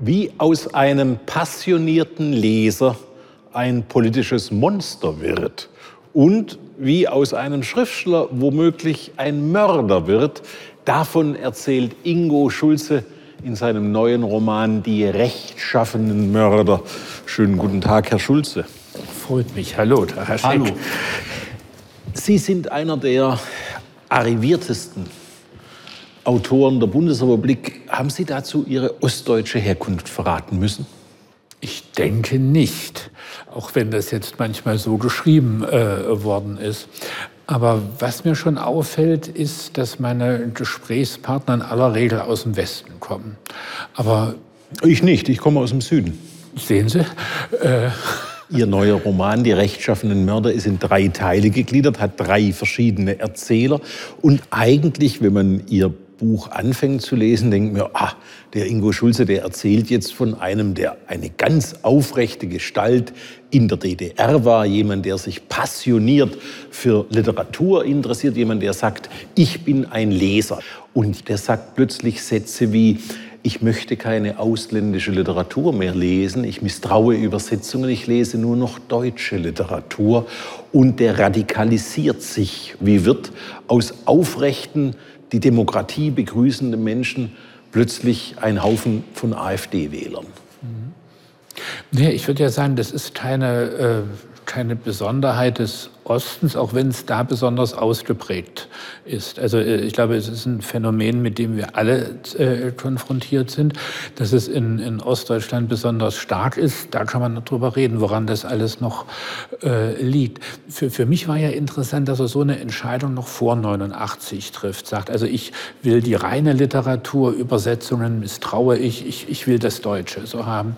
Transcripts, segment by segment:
wie aus einem passionierten Leser ein politisches Monster wird und wie aus einem Schriftsteller womöglich ein Mörder wird, davon erzählt Ingo Schulze in seinem neuen Roman Die rechtschaffenen Mörder. Schönen guten Tag, Herr Schulze. Freut mich. Hallo, Herr Schick. Hallo. Sie sind einer der arriviertesten Autoren der Bundesrepublik. Haben Sie dazu Ihre ostdeutsche Herkunft verraten müssen? Ich denke nicht, auch wenn das jetzt manchmal so geschrieben äh, worden ist. Aber was mir schon auffällt, ist, dass meine Gesprächspartner in aller Regel aus dem Westen kommen. Aber ich nicht, ich komme aus dem Süden. Sehen Sie? Äh, Ihr neuer Roman, Die rechtschaffenen Mörder, ist in drei Teile gegliedert, hat drei verschiedene Erzähler. Und eigentlich, wenn man Ihr Buch anfängt zu lesen, denkt mir, ah, der Ingo Schulze, der erzählt jetzt von einem, der eine ganz aufrechte Gestalt in der DDR war, jemand, der sich passioniert für Literatur interessiert, jemand, der sagt, ich bin ein Leser. Und der sagt plötzlich Sätze wie, ich möchte keine ausländische Literatur mehr lesen, ich misstraue Übersetzungen, ich lese nur noch deutsche Literatur und der radikalisiert sich, wie wird aus aufrechten, die Demokratie begrüßenden Menschen plötzlich ein Haufen von AfD-Wählern. Mhm. Nee, ich würde ja sagen, das ist keine, äh, keine Besonderheit des Ostens, auch wenn es da besonders ausgeprägt ist. Also äh, ich glaube, es ist ein Phänomen, mit dem wir alle äh, konfrontiert sind, dass es in, in, Ostdeutschland besonders stark ist. Da kann man drüber reden, woran das alles noch äh, liegt. Für, für mich war ja interessant, dass er so eine Entscheidung noch vor 89 trifft. Sagt, also ich will die reine Literatur, Übersetzungen misstraue ich, ich, ich will das Deutsche so haben.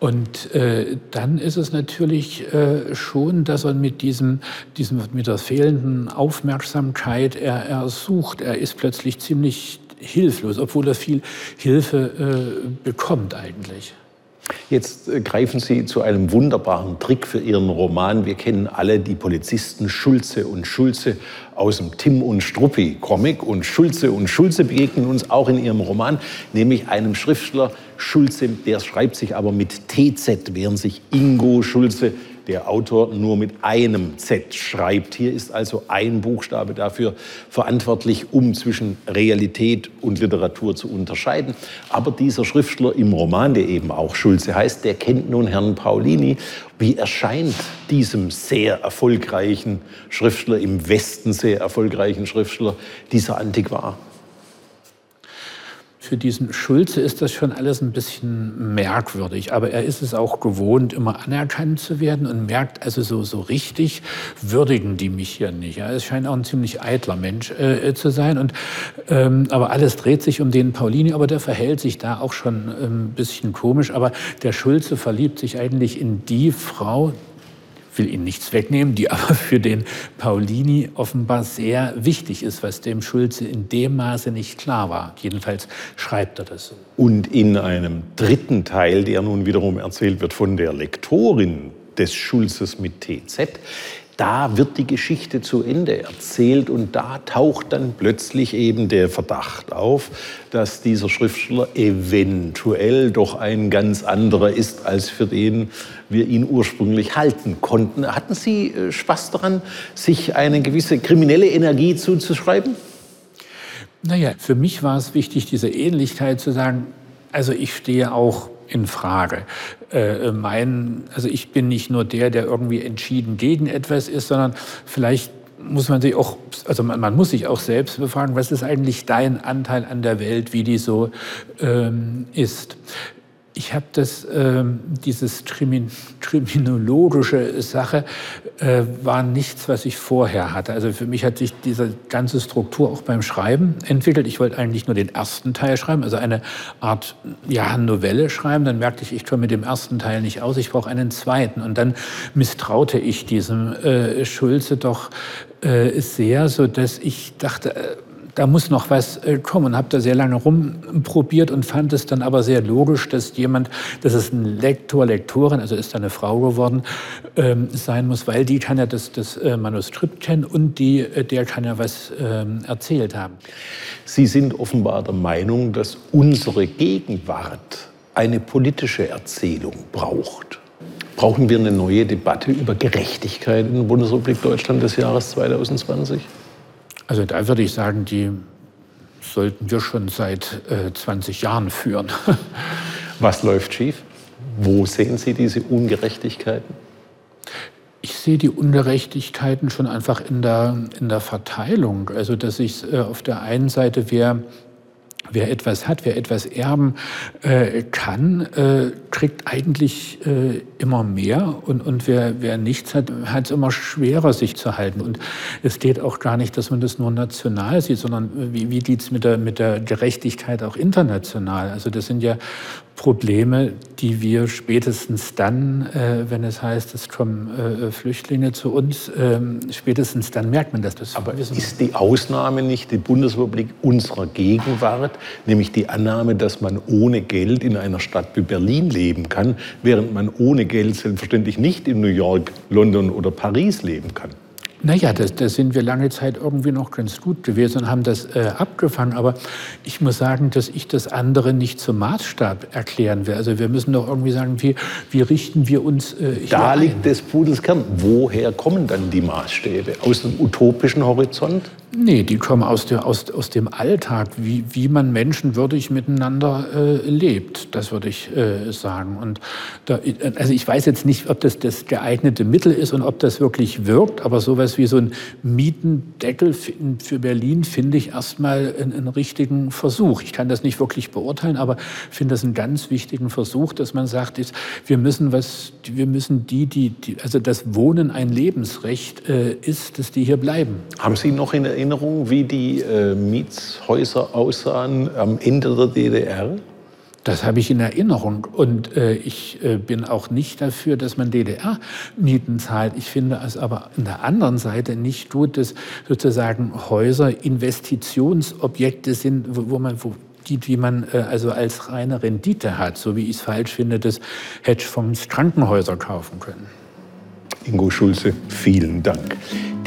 Und äh, dann ist es natürlich äh, schon, dass er mit diesem diesem, mit der fehlenden Aufmerksamkeit, er, er sucht, er ist plötzlich ziemlich hilflos, obwohl er viel Hilfe äh, bekommt eigentlich. Jetzt äh, greifen Sie zu einem wunderbaren Trick für Ihren Roman. Wir kennen alle die Polizisten Schulze und Schulze aus dem Tim und Struppi Comic und Schulze und Schulze begegnen uns auch in Ihrem Roman, nämlich einem Schriftsteller Schulze, der schreibt sich aber mit TZ, während sich Ingo Schulze der Autor nur mit einem Z schreibt. Hier ist also ein Buchstabe dafür verantwortlich, um zwischen Realität und Literatur zu unterscheiden. Aber dieser Schriftsteller im Roman, der eben auch Schulze heißt, der kennt nun Herrn Paulini. Wie erscheint diesem sehr erfolgreichen Schriftsteller, im Westen sehr erfolgreichen Schriftsteller, dieser Antiquar? Für diesen Schulze ist das schon alles ein bisschen merkwürdig. Aber er ist es auch gewohnt, immer anerkannt zu werden und merkt, also so, so richtig würdigen die mich hier nicht. Ja, es scheint auch ein ziemlich eitler Mensch äh, zu sein. Und, ähm, aber alles dreht sich um den Paulini, aber der verhält sich da auch schon ein ähm, bisschen komisch. Aber der Schulze verliebt sich eigentlich in die Frau, will Ihnen nichts wegnehmen, die aber für den Paulini offenbar sehr wichtig ist, was dem Schulze in dem Maße nicht klar war. Jedenfalls schreibt er das so. Und in einem dritten Teil, der nun wiederum erzählt wird von der Lektorin des Schulzes mit TZ, da wird die Geschichte zu Ende erzählt und da taucht dann plötzlich eben der Verdacht auf, dass dieser Schriftsteller eventuell doch ein ganz anderer ist, als für den wir ihn ursprünglich halten konnten. Hatten Sie äh, Spaß daran, sich eine gewisse kriminelle Energie zuzuschreiben? Naja, für mich war es wichtig, diese Ähnlichkeit zu sagen, also ich stehe auch in Frage. Äh, mein, also ich bin nicht nur der, der irgendwie entschieden gegen etwas ist, sondern vielleicht muss man sich auch, also man, man, muss sich auch selbst befragen, was ist eigentlich dein Anteil an der Welt, wie die so ähm, ist. Ich habe das, äh, dieses Krimin kriminologische Sache äh, war nichts, was ich vorher hatte. Also für mich hat sich diese ganze Struktur auch beim Schreiben entwickelt. Ich wollte eigentlich nur den ersten Teil schreiben, also eine Art ja, Novelle schreiben. Dann merkte ich, ich komme mit dem ersten Teil nicht aus, ich brauche einen zweiten. Und dann misstraute ich diesem äh, Schulze doch äh, sehr, so dass ich dachte, äh, da muss noch was äh, kommen. Habe da sehr lange rumprobiert und fand es dann aber sehr logisch, dass jemand, dass es ein Lektor, Lektorin, also ist da eine Frau geworden, ähm, sein muss, weil die kann ja das, das äh, Manuskript kennen und die, äh, der kann ja was ähm, erzählt haben. Sie sind offenbar der Meinung, dass unsere Gegenwart eine politische Erzählung braucht. Brauchen wir eine neue Debatte über Gerechtigkeit in der Bundesrepublik Deutschland des Jahres 2020? Also da würde ich sagen, die sollten wir schon seit äh, 20 Jahren führen. Was läuft schief? Wo sehen Sie diese Ungerechtigkeiten? Ich sehe die Ungerechtigkeiten schon einfach in der, in der Verteilung. Also, dass ich äh, auf der einen Seite, wer Wer etwas hat, wer etwas erben äh, kann, äh, kriegt eigentlich äh, immer mehr und, und wer, wer nichts hat, hat es immer schwerer, sich zu halten. Und es geht auch gar nicht, dass man das nur national sieht, sondern wie, wie sieht es mit der, mit der Gerechtigkeit auch international? Also das sind ja Probleme, die wir spätestens dann, äh, wenn es heißt, es kommen äh, Flüchtlinge zu uns, äh, spätestens dann merkt man das. das Aber ist die Ausnahme nicht die Bundesrepublik unserer Gegenwart, nämlich die Annahme, dass man ohne Geld in einer Stadt wie Berlin leben kann, während man ohne Geld selbstverständlich nicht in New York, London oder Paris leben kann? Naja, da das sind wir lange Zeit irgendwie noch ganz gut gewesen und haben das äh, abgefangen. Aber ich muss sagen, dass ich das andere nicht zum Maßstab erklären will. Also wir müssen doch irgendwie sagen, wie, wie richten wir uns äh, hier Da liegt ein? des Pudels Kern. Woher kommen dann die Maßstäbe? Aus dem utopischen Horizont? Nee, die kommen aus, der, aus, aus dem Alltag, wie, wie man menschenwürdig miteinander äh, lebt, das würde ich äh, sagen. Und da, also ich weiß jetzt nicht, ob das das geeignete Mittel ist und ob das wirklich wirkt, aber sowas wie so ein Mietendeckel für Berlin finde ich erstmal einen, einen richtigen Versuch. Ich kann das nicht wirklich beurteilen, aber finde das einen ganz wichtigen Versuch, dass man sagt, ist, wir müssen was, wir müssen die, die, die also das Wohnen ein Lebensrecht äh, ist, dass die hier bleiben. Haben Sie noch in Erinnerung, Erinnerung, wie die äh, Mietshäuser aussahen am Ende der DDR? Das habe ich in Erinnerung. Und äh, ich äh, bin auch nicht dafür, dass man DDR-Mieten zahlt. Ich finde es aber an der anderen Seite nicht gut, dass sozusagen Häuser Investitionsobjekte sind, wo, wo man, wo die man äh, also als reine Rendite hat, so wie ich es falsch finde, dass Hedgefonds Krankenhäuser kaufen können. Ingo Schulze, vielen Dank.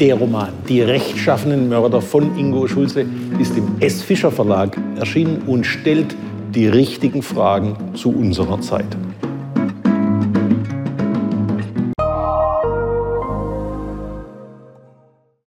Der Roman Die rechtschaffenen Mörder von Ingo Schulze ist im S. Fischer Verlag erschienen und stellt die richtigen Fragen zu unserer Zeit.